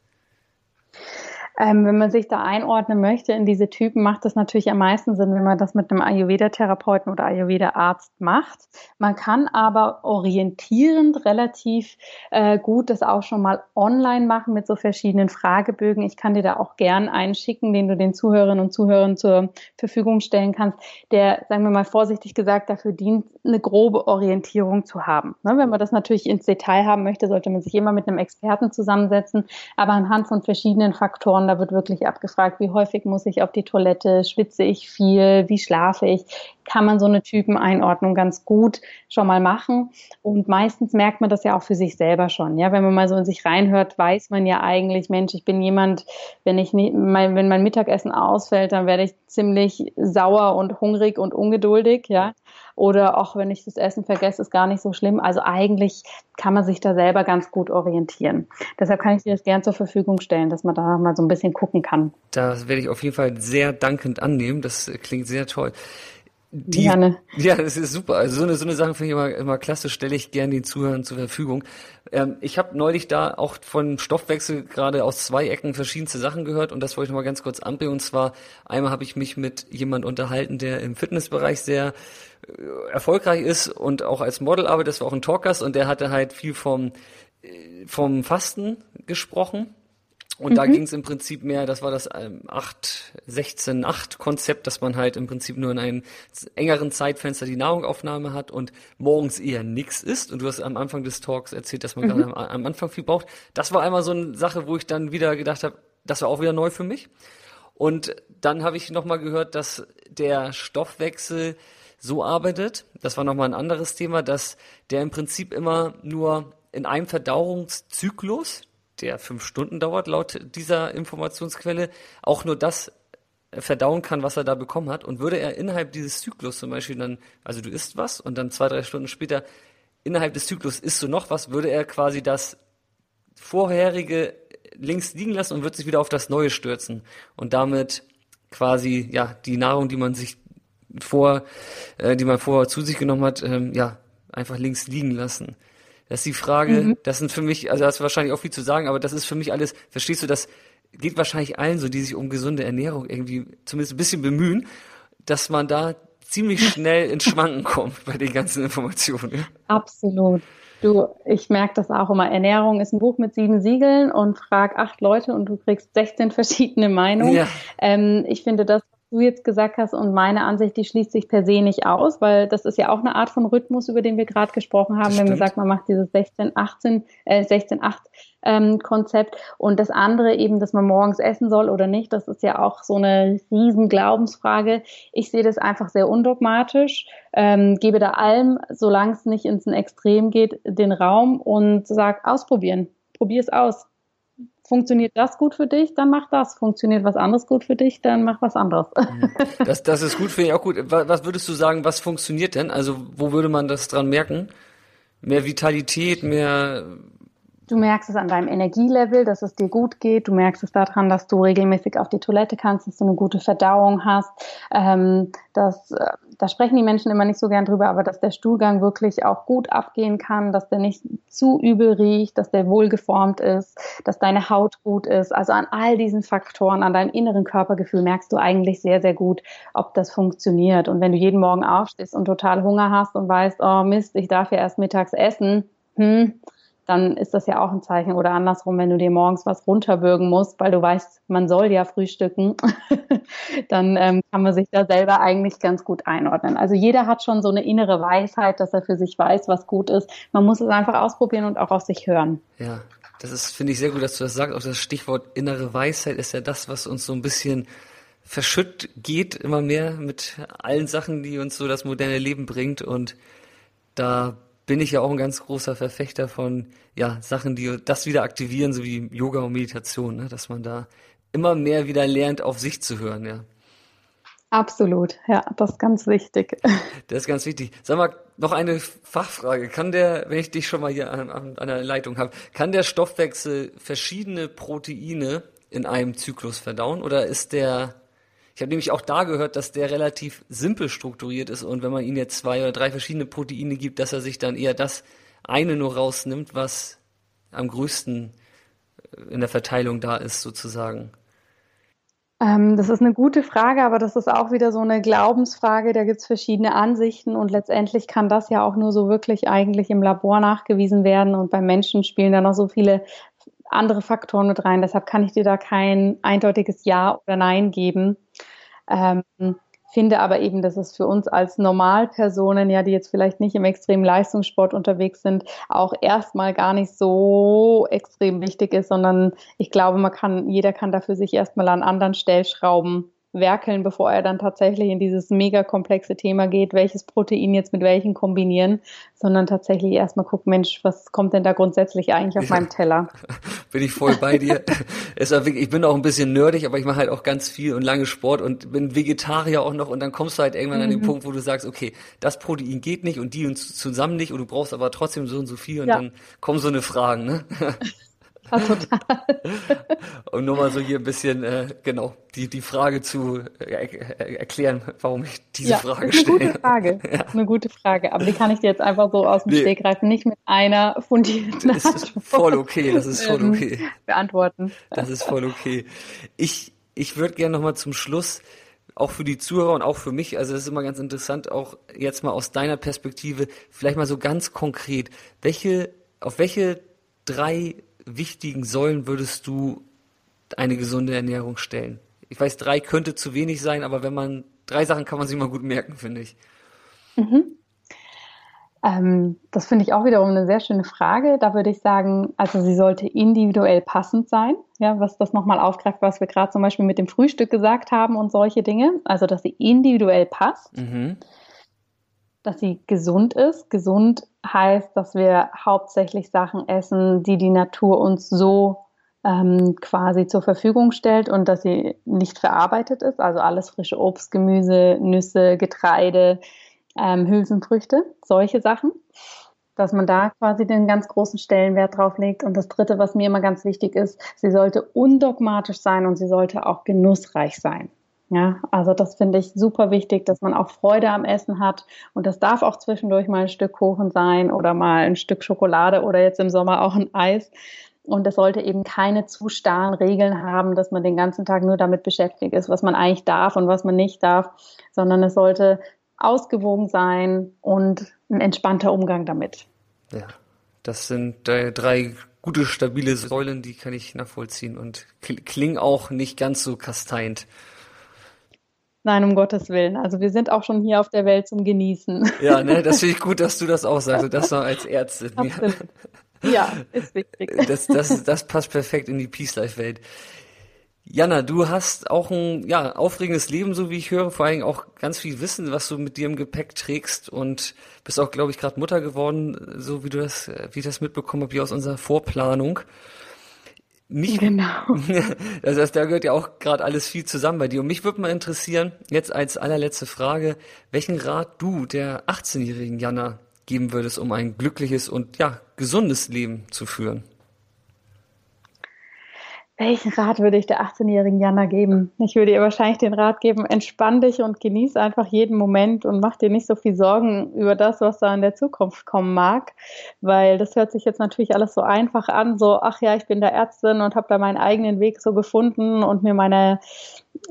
Ähm, wenn man sich da einordnen möchte in diese Typen, macht das natürlich am meisten Sinn, wenn man das mit einem Ayurveda-Therapeuten oder Ayurveda-Arzt macht. Man kann aber orientierend relativ äh, gut das auch schon mal online machen mit so verschiedenen Fragebögen. Ich kann dir da auch gern einen schicken, den du den Zuhörerinnen und Zuhörern zur Verfügung stellen kannst, der, sagen wir mal vorsichtig gesagt, dafür dient, eine grobe Orientierung zu haben. Ne, wenn man das natürlich ins Detail haben möchte, sollte man sich immer mit einem Experten zusammensetzen, aber anhand von verschiedenen Faktoren da wird wirklich abgefragt, wie häufig muss ich auf die Toilette, schwitze ich viel, wie schlafe ich. Kann man so eine Typeneinordnung ganz gut schon mal machen. Und meistens merkt man das ja auch für sich selber schon. Ja, wenn man mal so in sich reinhört, weiß man ja eigentlich, Mensch, ich bin jemand, wenn ich mein, wenn mein Mittagessen ausfällt, dann werde ich ziemlich sauer und hungrig und ungeduldig. Ja, oder auch wenn ich das Essen vergesse, ist gar nicht so schlimm. Also eigentlich kann man sich da selber ganz gut orientieren. Deshalb kann ich dir das gern zur Verfügung stellen, dass man da mal so ein bisschen gucken kann. Das werde ich auf jeden Fall sehr dankend annehmen. Das klingt sehr toll. Die, gerne. Ja, das ist super. Also so eine, so eine Sache finde ich immer, immer klasse, stelle ich gerne den Zuhörern zur Verfügung. Ähm, ich habe neulich da auch von Stoffwechsel gerade aus zwei Ecken verschiedenste Sachen gehört und das wollte ich noch mal ganz kurz anbringen. Und zwar einmal habe ich mich mit jemand unterhalten, der im Fitnessbereich sehr äh, erfolgreich ist und auch als Model arbeitet. Das war auch ein Talkers und der hatte halt viel vom, äh, vom Fasten gesprochen und mhm. da ging es im Prinzip mehr, das war das ähm, 8, 16, 8 Konzept, dass man halt im Prinzip nur in einem engeren Zeitfenster die Nahrungaufnahme hat und morgens eher nichts isst. Und du hast am Anfang des Talks erzählt, dass man mhm. gerade am, am, Anfang viel braucht. Das war einmal so eine Sache, wo ich dann wieder gedacht habe, das war auch wieder neu für mich. Und dann habe ich nochmal gehört, dass der Stoffwechsel so arbeitet, das war nochmal ein anderes Thema, dass der im Prinzip immer nur in einem Verdauungszyklus, der fünf Stunden dauert, laut dieser Informationsquelle, auch nur das verdauen kann, was er da bekommen hat. Und würde er innerhalb dieses Zyklus zum Beispiel dann, also du isst was und dann zwei, drei Stunden später innerhalb des Zyklus isst du noch was, würde er quasi das vorherige links liegen lassen und wird sich wieder auf das Neue stürzen und damit quasi ja die Nahrung, die man sich vor, äh, die man vorher zu sich genommen hat, ähm, ja einfach links liegen lassen. Das ist die Frage, mhm. das sind für mich, also hast du wahrscheinlich auch viel zu sagen, aber das ist für mich alles, verstehst du, das geht wahrscheinlich allen so, die sich um gesunde Ernährung irgendwie zumindest ein bisschen bemühen, dass man da ziemlich schnell ins Schwanken kommt bei den ganzen Informationen. Absolut. Du, ich merke das auch immer. Ernährung ist ein Buch mit sieben Siegeln und frag acht Leute und du kriegst 16 verschiedene Meinungen. Ja. Ähm, ich finde das, du jetzt gesagt hast und meine Ansicht, die schließt sich per se nicht aus, weil das ist ja auch eine Art von Rhythmus, über den wir gerade gesprochen haben, wenn man sagt, man macht dieses 16, 18, äh, 16, 8 ähm, Konzept. Und das andere eben, dass man morgens essen soll oder nicht, das ist ja auch so eine riesen Glaubensfrage. Ich sehe das einfach sehr undogmatisch, ähm, gebe da allem, solange es nicht ins Extrem geht, den Raum und sag ausprobieren, probier es aus funktioniert das gut für dich, dann mach das. Funktioniert was anderes gut für dich, dann mach was anderes. Mhm. Das, das ist gut, finde ich auch gut. Was würdest du sagen, was funktioniert denn? Also wo würde man das dran merken? Mehr Vitalität, mehr Du merkst es an deinem Energielevel, dass es dir gut geht. Du merkst es daran, dass du regelmäßig auf die Toilette kannst, dass du eine gute Verdauung hast. Ähm, dass, äh, da sprechen die Menschen immer nicht so gern drüber, aber dass der Stuhlgang wirklich auch gut abgehen kann, dass der nicht zu übel riecht, dass der wohlgeformt ist, dass deine Haut gut ist. Also an all diesen Faktoren, an deinem inneren Körpergefühl merkst du eigentlich sehr, sehr gut, ob das funktioniert. Und wenn du jeden Morgen aufstehst und total Hunger hast und weißt, oh Mist, ich darf ja erst mittags essen, hm, dann ist das ja auch ein Zeichen. Oder andersrum, wenn du dir morgens was runterbürgen musst, weil du weißt, man soll ja frühstücken, dann ähm, kann man sich da selber eigentlich ganz gut einordnen. Also jeder hat schon so eine innere Weisheit, dass er für sich weiß, was gut ist. Man muss es einfach ausprobieren und auch auf sich hören. Ja, das ist, finde ich sehr gut, dass du das sagst. Auch das Stichwort innere Weisheit ist ja das, was uns so ein bisschen verschütt geht, immer mehr mit allen Sachen, die uns so das moderne Leben bringt. Und da bin ich ja auch ein ganz großer Verfechter von ja, Sachen, die das wieder aktivieren, so wie Yoga und Meditation, ne? dass man da immer mehr wieder lernt, auf sich zu hören, ja. Absolut, ja, das ist ganz wichtig. Das ist ganz wichtig. Sag mal, noch eine Fachfrage. Kann der, wenn ich dich schon mal hier an, an, an der Leitung habe, kann der Stoffwechsel verschiedene Proteine in einem Zyklus verdauen oder ist der, ich habe nämlich auch da gehört, dass der relativ simpel strukturiert ist und wenn man ihm jetzt zwei oder drei verschiedene Proteine gibt, dass er sich dann eher das eine nur rausnimmt, was am größten äh, in der Verteilung da ist, sozusagen. Ähm, das ist eine gute Frage, aber das ist auch wieder so eine Glaubensfrage. Da gibt es verschiedene Ansichten und letztendlich kann das ja auch nur so wirklich eigentlich im Labor nachgewiesen werden und beim Menschen spielen da noch so viele andere Faktoren mit rein. Deshalb kann ich dir da kein eindeutiges Ja oder Nein geben. Ähm, finde aber eben, dass es für uns als Normalpersonen, ja, die jetzt vielleicht nicht im extremen Leistungssport unterwegs sind, auch erstmal gar nicht so extrem wichtig ist, sondern ich glaube, man kann, jeder kann dafür sich erstmal an anderen Stellschrauben werkeln, bevor er dann tatsächlich in dieses mega komplexe Thema geht, welches Protein jetzt mit welchen kombinieren, sondern tatsächlich erstmal gucken, Mensch, was kommt denn da grundsätzlich eigentlich auf ja, meinem Teller? Bin ich voll bei dir. ich bin auch ein bisschen nerdig, aber ich mache halt auch ganz viel und lange Sport und bin Vegetarier auch noch und dann kommst du halt irgendwann mhm. an den mhm. Punkt, wo du sagst, okay, das Protein geht nicht und die und zusammen nicht und du brauchst aber trotzdem so und so viel und ja. dann kommen so eine Fragen, ne? Ja, total. um nur mal so hier ein bisschen, äh, genau, die, die Frage zu äh, erklären, warum ich diese ja, Frage stelle. Eine gute Frage. Ja. Eine gute Frage. Aber die kann ich dir jetzt einfach so aus dem nee. Stegreif nicht mit einer fundierten Das ist voll okay, das ist voll ähm, okay. Beantworten. Das ist voll okay. Ich, ich würde gerne nochmal zum Schluss auch für die Zuhörer und auch für mich, also das ist immer ganz interessant, auch jetzt mal aus deiner Perspektive, vielleicht mal so ganz konkret, welche, auf welche drei wichtigen Säulen würdest du eine gesunde Ernährung stellen? Ich weiß, drei könnte zu wenig sein, aber wenn man, drei Sachen kann man sich mal gut merken, finde ich. Mhm. Ähm, das finde ich auch wiederum eine sehr schöne Frage. Da würde ich sagen, also sie sollte individuell passend sein. Ja, was das nochmal aufgreift, was wir gerade zum Beispiel mit dem Frühstück gesagt haben und solche Dinge. Also, dass sie individuell passt. Mhm dass sie gesund ist. Gesund heißt, dass wir hauptsächlich Sachen essen, die die Natur uns so ähm, quasi zur Verfügung stellt und dass sie nicht verarbeitet ist. Also alles frische Obst, Gemüse, Nüsse, Getreide, ähm, Hülsenfrüchte, solche Sachen. Dass man da quasi den ganz großen Stellenwert drauf legt. Und das Dritte, was mir immer ganz wichtig ist, sie sollte undogmatisch sein und sie sollte auch genussreich sein. Ja, also das finde ich super wichtig, dass man auch Freude am Essen hat. Und das darf auch zwischendurch mal ein Stück Kuchen sein oder mal ein Stück Schokolade oder jetzt im Sommer auch ein Eis. Und es sollte eben keine zu starren Regeln haben, dass man den ganzen Tag nur damit beschäftigt ist, was man eigentlich darf und was man nicht darf, sondern es sollte ausgewogen sein und ein entspannter Umgang damit. Ja, das sind äh, drei gute, stabile Säulen, die kann ich nachvollziehen und klingen auch nicht ganz so kasteint. Nein, um Gottes Willen. Also wir sind auch schon hier auf der Welt zum Genießen. Ja, ne, das finde ich gut, dass du das auch sagst und das noch als Ärztin. Ja, ist wichtig. Das, das, das passt perfekt in die Peace-Life-Welt. Jana, du hast auch ein ja, aufregendes Leben, so wie ich höre, vor allem auch ganz viel Wissen, was du mit dir im Gepäck trägst und bist auch, glaube ich, gerade Mutter geworden, so wie du das, wie ich das mitbekommen habe, hier aus unserer Vorplanung. Mich, genau. Das heißt, da gehört ja auch gerade alles viel zusammen bei dir. Und mich würde mal interessieren, jetzt als allerletzte Frage, welchen Rat du der 18-jährigen Jana geben würdest, um ein glückliches und ja, gesundes Leben zu führen? Welchen Rat würde ich der 18-jährigen Jana geben? Ich würde ihr wahrscheinlich den Rat geben, entspann dich und genieß einfach jeden Moment und mach dir nicht so viel Sorgen über das, was da in der Zukunft kommen mag, weil das hört sich jetzt natürlich alles so einfach an, so, ach ja, ich bin da Ärztin und habe da meinen eigenen Weg so gefunden und mir meine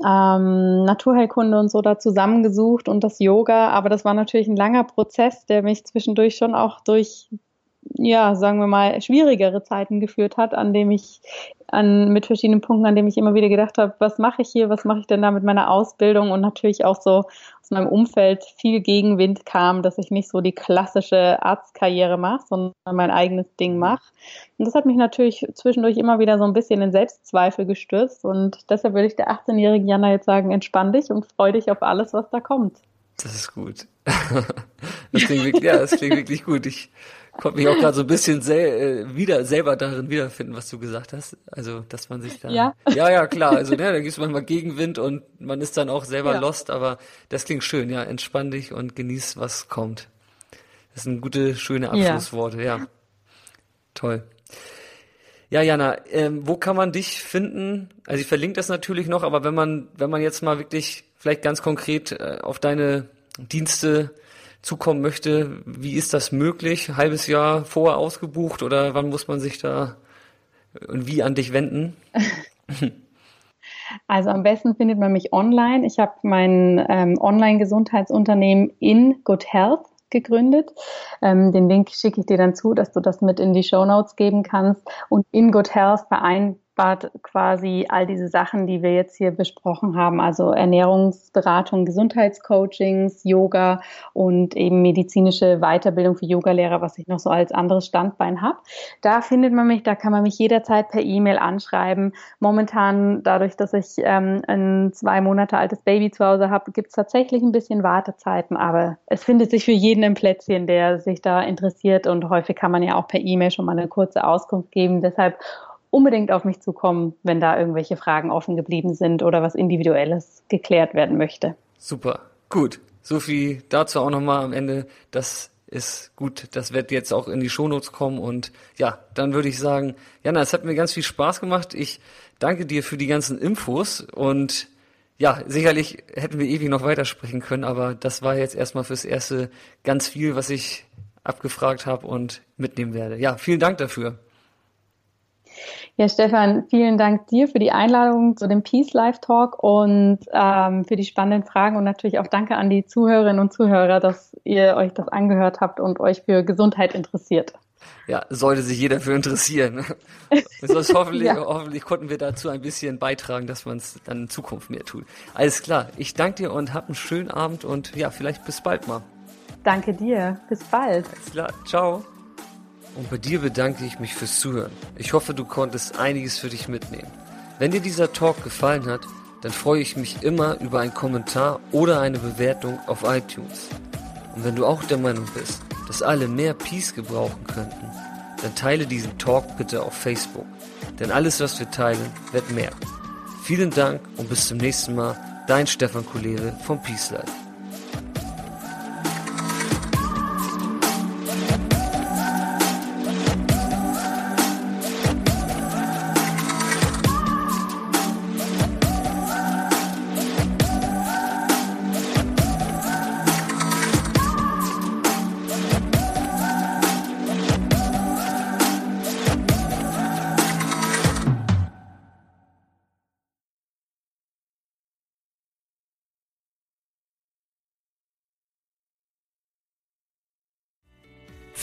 ähm, Naturheilkunde und so da zusammengesucht und das Yoga, aber das war natürlich ein langer Prozess, der mich zwischendurch schon auch durch ja, sagen wir mal, schwierigere Zeiten geführt hat, an dem ich an, mit verschiedenen Punkten, an dem ich immer wieder gedacht habe, was mache ich hier, was mache ich denn da mit meiner Ausbildung und natürlich auch so aus meinem Umfeld viel Gegenwind kam, dass ich nicht so die klassische Arztkarriere mache, sondern mein eigenes Ding mhm. mache. Und das hat mich natürlich zwischendurch immer wieder so ein bisschen in Selbstzweifel gestürzt und deshalb würde ich der 18-jährigen Jana jetzt sagen, entspann dich und freu dich auf alles, was da kommt. Das ist gut. Das klingt wirklich, ja, das klingt wirklich gut. Ich konnte mich auch gerade so ein bisschen sel äh, wieder selber darin wiederfinden, was du gesagt hast. Also, dass man sich da. Ja, ja, ja klar. Also, ne, da gibt es manchmal Gegenwind und man ist dann auch selber ja. lost, aber das klingt schön, ja. Entspann dich und genieß, was kommt. Das sind gute, schöne Abschlussworte, ja. ja. Toll. Ja, Jana, ähm, wo kann man dich finden? Also ich verlinke das natürlich noch, aber wenn man, wenn man jetzt mal wirklich vielleicht ganz konkret äh, auf deine Dienste zukommen möchte, wie ist das möglich? Halbes Jahr vorher ausgebucht oder wann muss man sich da und wie an dich wenden? Also am besten findet man mich online. Ich habe mein ähm, Online-Gesundheitsunternehmen in Good Health gegründet. Ähm, den Link schicke ich dir dann zu, dass du das mit in die Show Notes geben kannst. Und in Good Health vereint vereinbart quasi all diese Sachen, die wir jetzt hier besprochen haben, also Ernährungsberatung, Gesundheitscoachings, Yoga und eben medizinische Weiterbildung für Yogalehrer, was ich noch so als anderes Standbein habe. Da findet man mich, da kann man mich jederzeit per E-Mail anschreiben. Momentan, dadurch, dass ich ähm, ein zwei Monate altes Baby zu Hause habe, gibt es tatsächlich ein bisschen Wartezeiten, aber es findet sich für jeden ein Plätzchen, der sich da interessiert und häufig kann man ja auch per E-Mail schon mal eine kurze Auskunft geben. Deshalb unbedingt auf mich zukommen, wenn da irgendwelche Fragen offen geblieben sind oder was Individuelles geklärt werden möchte. Super, gut. So viel dazu auch nochmal am Ende. Das ist gut. Das wird jetzt auch in die Shownotes kommen und ja, dann würde ich sagen, Jana, es hat mir ganz viel Spaß gemacht. Ich danke dir für die ganzen Infos und ja, sicherlich hätten wir ewig noch weitersprechen können, aber das war jetzt erstmal fürs Erste ganz viel, was ich abgefragt habe und mitnehmen werde. Ja, vielen Dank dafür. Ja, Stefan, vielen Dank dir für die Einladung zu dem Peace Life Talk und ähm, für die spannenden Fragen und natürlich auch danke an die Zuhörerinnen und Zuhörer, dass ihr euch das angehört habt und euch für Gesundheit interessiert. Ja, sollte sich jeder für interessieren. Sonst hoffentlich, ja. hoffentlich konnten wir dazu ein bisschen beitragen, dass man es dann in Zukunft mehr tut. Alles klar, ich danke dir und hab einen schönen Abend und ja, vielleicht bis bald mal. Danke dir, bis bald. Alles klar, ciao. Und bei dir bedanke ich mich fürs Zuhören. Ich hoffe, du konntest einiges für dich mitnehmen. Wenn dir dieser Talk gefallen hat, dann freue ich mich immer über einen Kommentar oder eine Bewertung auf iTunes. Und wenn du auch der Meinung bist, dass alle mehr Peace gebrauchen könnten, dann teile diesen Talk bitte auf Facebook. Denn alles, was wir teilen, wird mehr. Vielen Dank und bis zum nächsten Mal. Dein Stefan Kulere vom Peace Life.